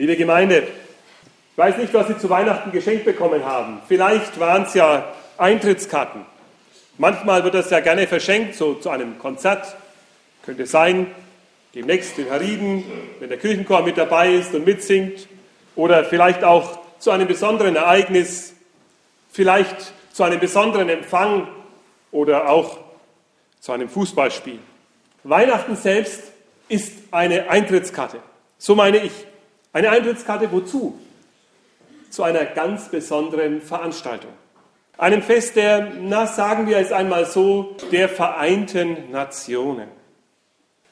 Liebe Gemeinde, ich weiß nicht, was Sie zu Weihnachten geschenkt bekommen haben. Vielleicht waren es ja Eintrittskarten. Manchmal wird das ja gerne verschenkt, so zu einem Konzert. Könnte sein, demnächst in Hariden, wenn der Kirchenchor mit dabei ist und mitsingt. Oder vielleicht auch zu einem besonderen Ereignis, vielleicht zu einem besonderen Empfang oder auch zu einem Fußballspiel. Weihnachten selbst ist eine Eintrittskarte. So meine ich. Eine Eintrittskarte wozu? Zu einer ganz besonderen Veranstaltung. Einem Fest der, na sagen wir es einmal so, der Vereinten Nationen.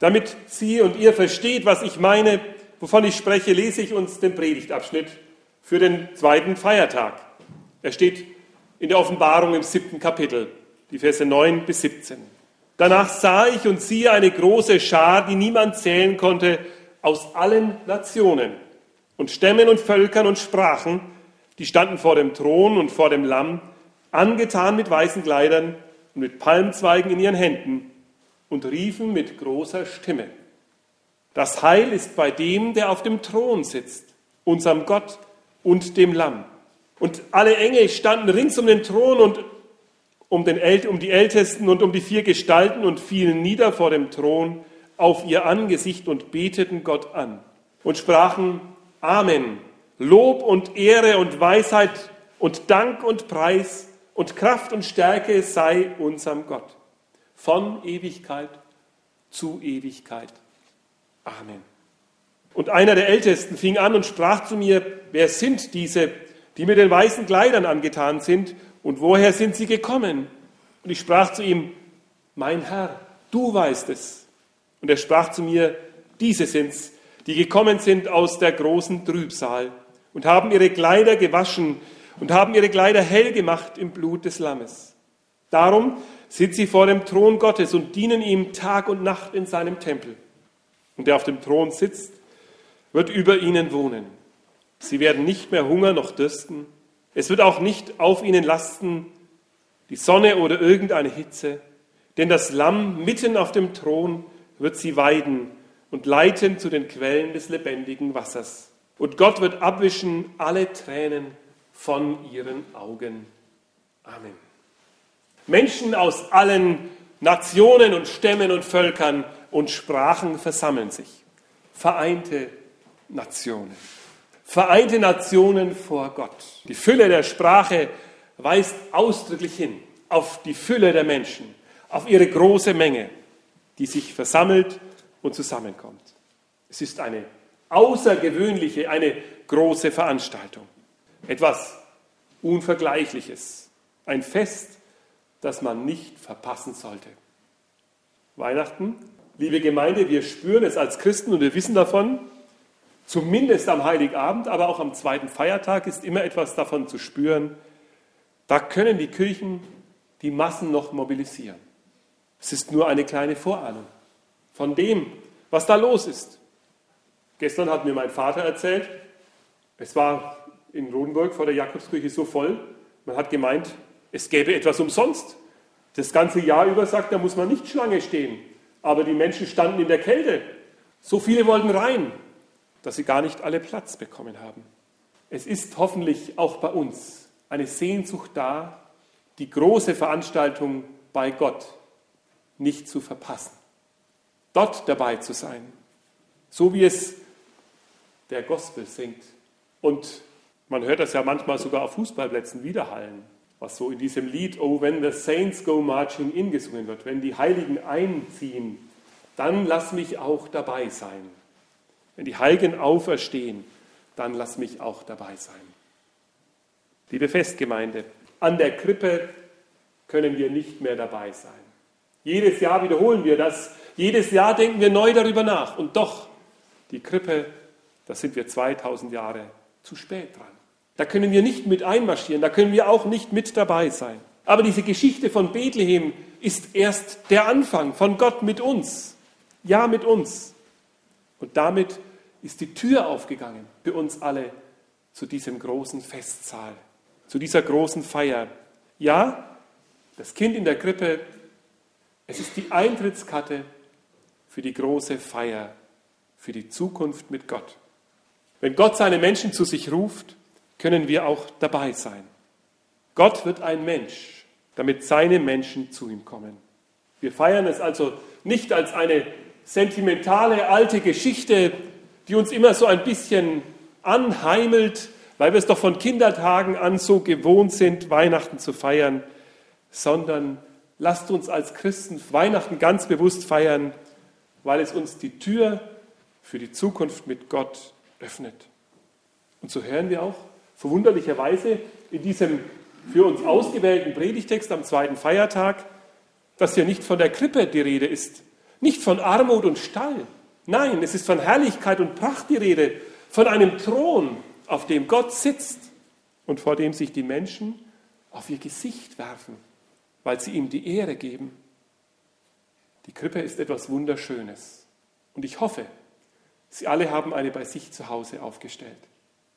Damit Sie und ihr versteht, was ich meine, wovon ich spreche, lese ich uns den Predigtabschnitt für den zweiten Feiertag. Er steht in der Offenbarung im siebten Kapitel, die Verse 9 bis 17. Danach sah ich und siehe eine große Schar, die niemand zählen konnte, aus allen Nationen und Stämmen und Völkern und Sprachen, die standen vor dem Thron und vor dem Lamm, angetan mit weißen Kleidern und mit Palmzweigen in ihren Händen und riefen mit großer Stimme. Das Heil ist bei dem, der auf dem Thron sitzt, unserem Gott und dem Lamm. Und alle Engel standen rings um den Thron und um, den, um die Ältesten und um die vier Gestalten und fielen nieder vor dem Thron auf ihr Angesicht und beteten Gott an und sprachen Amen. Lob und Ehre und Weisheit und Dank und Preis und Kraft und Stärke sei unserem Gott. Von Ewigkeit zu Ewigkeit. Amen. Und einer der Ältesten fing an und sprach zu mir, wer sind diese, die mit den weißen Kleidern angetan sind und woher sind sie gekommen? Und ich sprach zu ihm, mein Herr, du weißt es. Und er sprach zu mir, diese sind's, die gekommen sind aus der großen Trübsal und haben ihre Kleider gewaschen und haben ihre Kleider hell gemacht im Blut des Lammes. Darum sind sie vor dem Thron Gottes und dienen ihm Tag und Nacht in seinem Tempel. Und der auf dem Thron sitzt, wird über ihnen wohnen. Sie werden nicht mehr Hunger noch dürsten. Es wird auch nicht auf ihnen lasten die Sonne oder irgendeine Hitze, denn das Lamm mitten auf dem Thron wird sie weiden und leiten zu den Quellen des lebendigen Wassers. Und Gott wird abwischen alle Tränen von ihren Augen. Amen. Menschen aus allen Nationen und Stämmen und Völkern und Sprachen versammeln sich. Vereinte Nationen. Vereinte Nationen vor Gott. Die Fülle der Sprache weist ausdrücklich hin auf die Fülle der Menschen, auf ihre große Menge, die sich versammelt und zusammenkommt. Es ist eine außergewöhnliche, eine große Veranstaltung. Etwas Unvergleichliches. Ein Fest, das man nicht verpassen sollte. Weihnachten, liebe Gemeinde, wir spüren es als Christen und wir wissen davon, zumindest am Heiligabend, aber auch am zweiten Feiertag ist immer etwas davon zu spüren. Da können die Kirchen die Massen noch mobilisieren. Es ist nur eine kleine Vorahnung von dem, was da los ist. Gestern hat mir mein Vater erzählt, es war in Rodenburg vor der Jakobskirche so voll, man hat gemeint, es gäbe etwas umsonst. Das ganze Jahr über sagt, da muss man nicht Schlange stehen. Aber die Menschen standen in der Kälte. So viele wollten rein, dass sie gar nicht alle Platz bekommen haben. Es ist hoffentlich auch bei uns eine Sehnsucht da, die große Veranstaltung bei Gott nicht zu verpassen. Dort dabei zu sein, so wie es der Gospel singt. Und man hört das ja manchmal sogar auf Fußballplätzen widerhallen, was so in diesem Lied Oh, when the saints go marching in gesungen wird. Wenn die Heiligen einziehen, dann lass mich auch dabei sein. Wenn die Heiligen auferstehen, dann lass mich auch dabei sein. Liebe Festgemeinde, an der Krippe können wir nicht mehr dabei sein. Jedes Jahr wiederholen wir das. Jedes Jahr denken wir neu darüber nach. Und doch, die Krippe, da sind wir 2000 Jahre zu spät dran. Da können wir nicht mit einmarschieren, da können wir auch nicht mit dabei sein. Aber diese Geschichte von Bethlehem ist erst der Anfang von Gott mit uns. Ja, mit uns. Und damit ist die Tür aufgegangen für uns alle zu diesem großen Festsahl, zu dieser großen Feier. Ja, das Kind in der Krippe, es ist die Eintrittskarte für die große Feier, für die Zukunft mit Gott. Wenn Gott seine Menschen zu sich ruft, können wir auch dabei sein. Gott wird ein Mensch, damit seine Menschen zu ihm kommen. Wir feiern es also nicht als eine sentimentale alte Geschichte, die uns immer so ein bisschen anheimelt, weil wir es doch von Kindertagen an so gewohnt sind, Weihnachten zu feiern, sondern lasst uns als Christen Weihnachten ganz bewusst feiern, weil es uns die Tür für die Zukunft mit Gott öffnet. Und so hören wir auch verwunderlicherweise in diesem für uns ausgewählten Predigtext am zweiten Feiertag, dass hier nicht von der Krippe die Rede ist, nicht von Armut und Stall. Nein, es ist von Herrlichkeit und Pracht die Rede, von einem Thron, auf dem Gott sitzt und vor dem sich die Menschen auf ihr Gesicht werfen, weil sie ihm die Ehre geben. Die Krippe ist etwas Wunderschönes. Und ich hoffe, Sie alle haben eine bei sich zu Hause aufgestellt,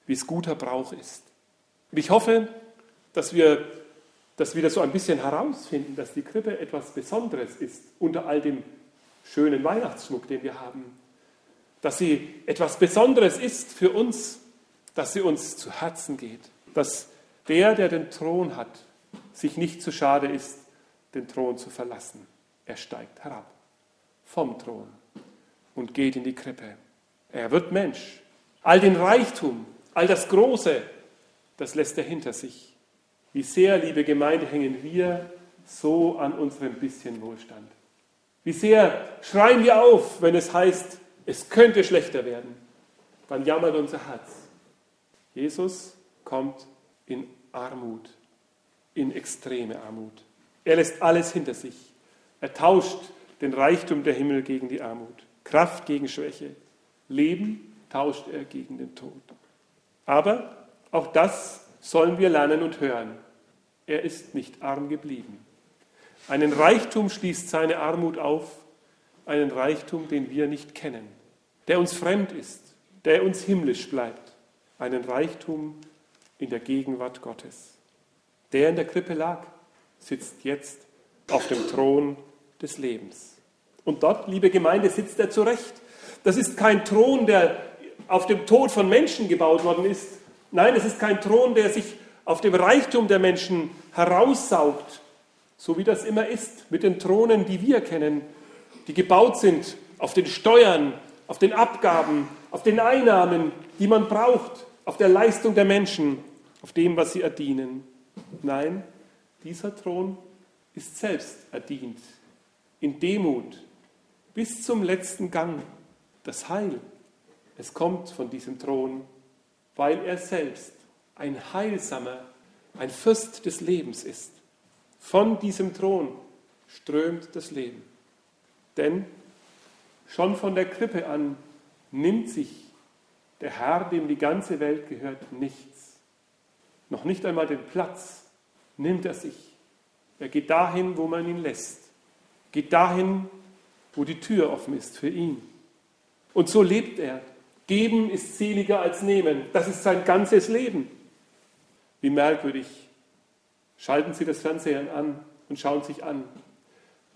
wie es guter Brauch ist. Und ich hoffe, dass wir das wieder so ein bisschen herausfinden, dass die Krippe etwas Besonderes ist unter all dem schönen Weihnachtsschmuck, den wir haben. Dass sie etwas Besonderes ist für uns, dass sie uns zu Herzen geht. Dass der, der den Thron hat, sich nicht zu schade ist, den Thron zu verlassen. Er steigt herab vom Thron und geht in die Krippe. Er wird Mensch. All den Reichtum, all das Große, das lässt er hinter sich. Wie sehr, liebe Gemeinde, hängen wir so an unserem bisschen Wohlstand. Wie sehr schreien wir auf, wenn es heißt, es könnte schlechter werden. Dann jammert unser Herz. Jesus kommt in Armut, in extreme Armut. Er lässt alles hinter sich. Er tauscht den Reichtum der Himmel gegen die Armut, Kraft gegen Schwäche, Leben tauscht er gegen den Tod. Aber auch das sollen wir lernen und hören. Er ist nicht arm geblieben. Einen Reichtum schließt seine Armut auf, einen Reichtum, den wir nicht kennen, der uns fremd ist, der uns himmlisch bleibt, einen Reichtum in der Gegenwart Gottes. Der in der Krippe lag, sitzt jetzt auf dem Thron des Lebens. Und dort, liebe Gemeinde, sitzt er zurecht. Das ist kein Thron, der auf dem Tod von Menschen gebaut worden ist. Nein, es ist kein Thron, der sich auf dem Reichtum der Menschen heraussaugt, so wie das immer ist mit den Thronen, die wir kennen, die gebaut sind auf den Steuern, auf den Abgaben, auf den Einnahmen, die man braucht, auf der Leistung der Menschen, auf dem, was sie erdienen. Nein, dieser Thron ist selbst erdient, in Demut, bis zum letzten Gang. Das Heil, es kommt von diesem Thron, weil er selbst ein Heilsamer, ein Fürst des Lebens ist. Von diesem Thron strömt das Leben. Denn schon von der Krippe an nimmt sich der Herr, dem die ganze Welt gehört, nichts. Noch nicht einmal den Platz nimmt er sich. Er geht dahin, wo man ihn lässt. Geht dahin, wo die Tür offen ist für ihn. Und so lebt er. Geben ist seliger als nehmen. Das ist sein ganzes Leben. Wie merkwürdig. Schalten Sie das Fernsehen an und schauen sich an.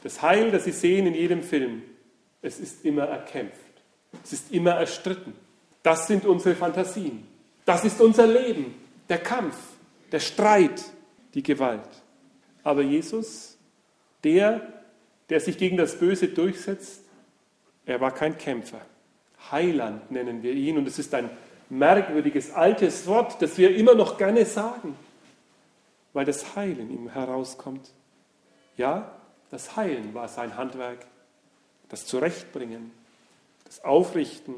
Das Heil, das Sie sehen in jedem Film, es ist immer erkämpft. Es ist immer erstritten. Das sind unsere Fantasien. Das ist unser Leben. Der Kampf, der Streit, die Gewalt. Aber Jesus, der, der sich gegen das Böse durchsetzt, er war kein Kämpfer. Heiland nennen wir ihn. Und es ist ein merkwürdiges altes Wort, das wir immer noch gerne sagen, weil das Heil in ihm herauskommt. Ja, das Heilen war sein Handwerk, das Zurechtbringen, das Aufrichten,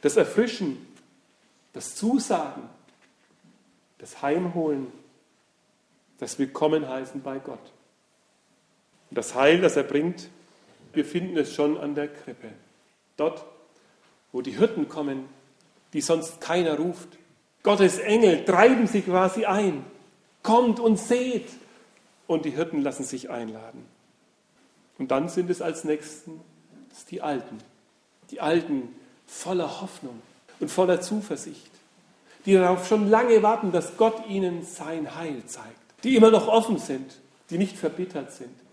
das Erfrischen, das Zusagen, das Heimholen, das Willkommenheißen bei Gott. Und das Heil, das er bringt, wir finden es schon an der Krippe. Dort, wo die Hirten kommen, die sonst keiner ruft. Gottes Engel treiben sie quasi ein. Kommt und seht. Und die Hirten lassen sich einladen. Und dann sind es als Nächsten die Alten. Die Alten voller Hoffnung und voller Zuversicht. Die darauf schon lange warten, dass Gott ihnen sein Heil zeigt. Die immer noch offen sind, die nicht verbittert sind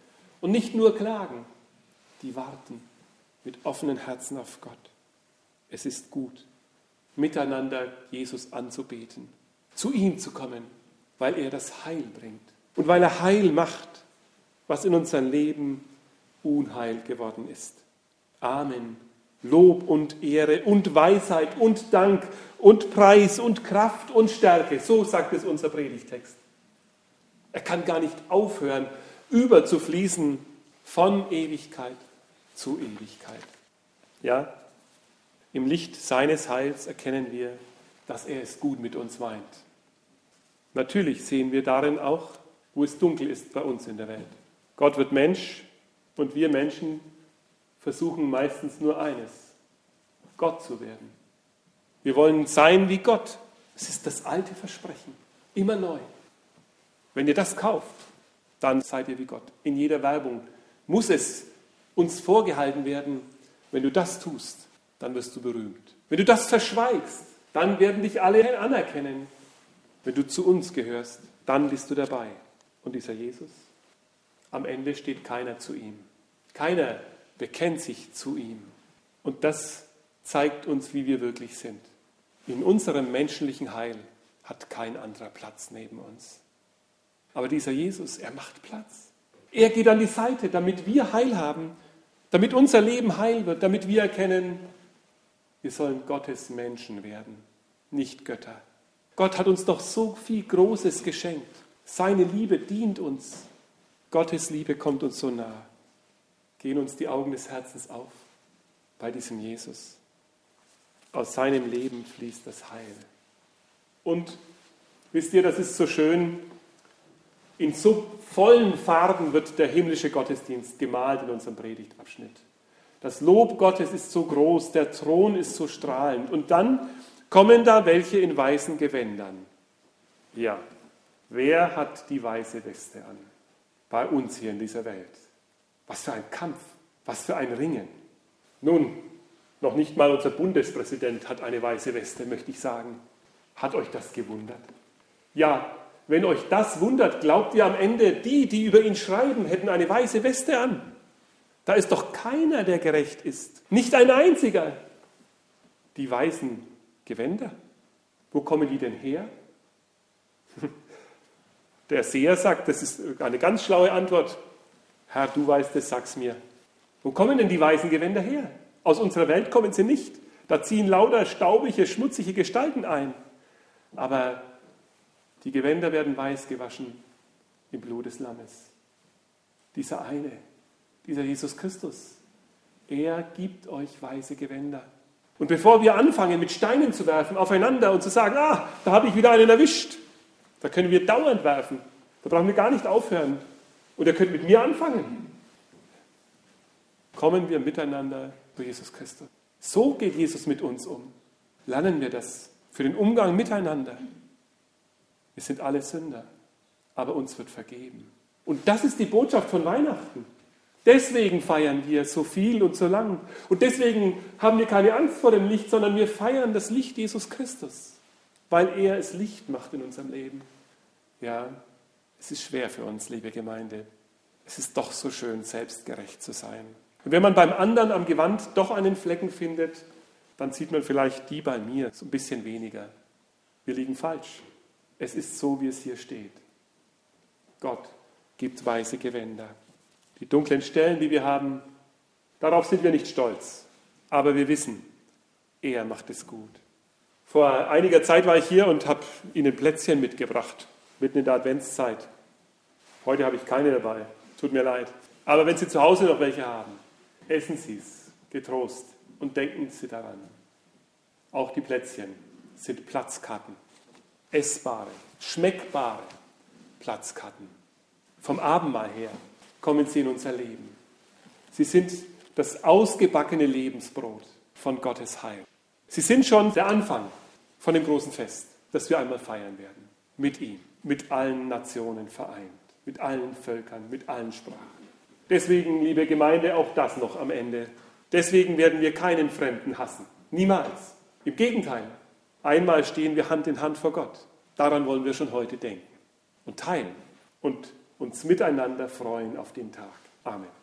und nicht nur klagen. Die warten mit offenen Herzen auf Gott. Es ist gut, miteinander Jesus anzubeten, zu ihm zu kommen, weil er das Heil bringt und weil er Heil macht, was in unserem Leben Unheil geworden ist. Amen. Lob und Ehre und Weisheit und Dank und Preis und Kraft und Stärke. So sagt es unser Predigtext. Er kann gar nicht aufhören, überzufließen von Ewigkeit zu Ewigkeit. Ja, im Licht seines Heils erkennen wir, dass er es gut mit uns meint. Natürlich sehen wir darin auch, wo es dunkel ist bei uns in der Welt. Gott wird Mensch und wir Menschen versuchen meistens nur eines, Gott zu werden. Wir wollen sein wie Gott. Es ist das alte Versprechen, immer neu. Wenn ihr das kauft, dann seid ihr wie Gott. In jeder Werbung muss es uns vorgehalten werden, wenn du das tust, dann wirst du berühmt. Wenn du das verschweigst, dann werden dich alle anerkennen. Wenn du zu uns gehörst, dann bist du dabei. Und dieser Jesus? Am Ende steht keiner zu ihm. Keiner bekennt sich zu ihm. Und das zeigt uns, wie wir wirklich sind. In unserem menschlichen Heil hat kein anderer Platz neben uns. Aber dieser Jesus, er macht Platz. Er geht an die Seite, damit wir Heil haben, damit unser Leben heil wird, damit wir erkennen, wir sollen Gottes Menschen werden, nicht Götter. Gott hat uns doch so viel Großes geschenkt. Seine Liebe dient uns. Gottes Liebe kommt uns so nah. Gehen uns die Augen des Herzens auf bei diesem Jesus. Aus seinem Leben fließt das Heil. Und wisst ihr, das ist so schön, in so vollen Farben wird der himmlische Gottesdienst gemalt in unserem Predigtabschnitt. Das Lob Gottes ist so groß, der Thron ist so strahlend. Und dann kommen da welche in weißen Gewändern. Ja, wer hat die weiße Weste an? Bei uns hier in dieser Welt. Was für ein Kampf, was für ein Ringen. Nun, noch nicht mal unser Bundespräsident hat eine weiße Weste, möchte ich sagen. Hat euch das gewundert? Ja, wenn euch das wundert, glaubt ihr am Ende, die, die über ihn schreiben, hätten eine weiße Weste an? Da ist doch keiner, der gerecht ist. Nicht ein einziger. Die weißen Gewänder, wo kommen die denn her? Der Seher sagt, das ist eine ganz schlaue Antwort. Herr, du weißt es, sag's mir. Wo kommen denn die weißen Gewänder her? Aus unserer Welt kommen sie nicht. Da ziehen lauter staubige, schmutzige Gestalten ein. Aber die Gewänder werden weiß gewaschen im Blut des Lammes. Dieser eine, dieser Jesus Christus, er gibt euch weiße Gewänder. Und bevor wir anfangen, mit Steinen zu werfen aufeinander und zu sagen, ah, da habe ich wieder einen erwischt, da können wir dauernd werfen. Da brauchen wir gar nicht aufhören. Und ihr könnt mit mir anfangen. Kommen wir miteinander zu Jesus Christus. So geht Jesus mit uns um. Lernen wir das für den Umgang miteinander. Wir sind alle Sünder, aber uns wird vergeben. Und das ist die Botschaft von Weihnachten. Deswegen feiern wir so viel und so lang. Und deswegen haben wir keine Angst vor dem Licht, sondern wir feiern das Licht Jesus Christus, weil er es Licht macht in unserem Leben. Ja, es ist schwer für uns, liebe Gemeinde. Es ist doch so schön, selbstgerecht zu sein. Und wenn man beim anderen am Gewand doch einen Flecken findet, dann sieht man vielleicht die bei mir so ein bisschen weniger. Wir liegen falsch. Es ist so, wie es hier steht. Gott gibt weiße Gewänder. Die dunklen Stellen, die wir haben, darauf sind wir nicht stolz. Aber wir wissen, er macht es gut. Vor einiger Zeit war ich hier und habe Ihnen Plätzchen mitgebracht, mitten in der Adventszeit. Heute habe ich keine dabei. Tut mir leid. Aber wenn Sie zu Hause noch welche haben, essen Sie es getrost und denken Sie daran. Auch die Plätzchen sind Platzkarten essbare, schmeckbare Platzkarten. Vom Abendmahl her kommen sie in unser Leben. Sie sind das ausgebackene Lebensbrot von Gottes Heil. Sie sind schon der Anfang von dem großen Fest, das wir einmal feiern werden. Mit ihm, mit allen Nationen vereint, mit allen Völkern, mit allen Sprachen. Deswegen, liebe Gemeinde, auch das noch am Ende. Deswegen werden wir keinen Fremden hassen. Niemals. Im Gegenteil, Einmal stehen wir Hand in Hand vor Gott. Daran wollen wir schon heute denken und teilen und uns miteinander freuen auf den Tag. Amen.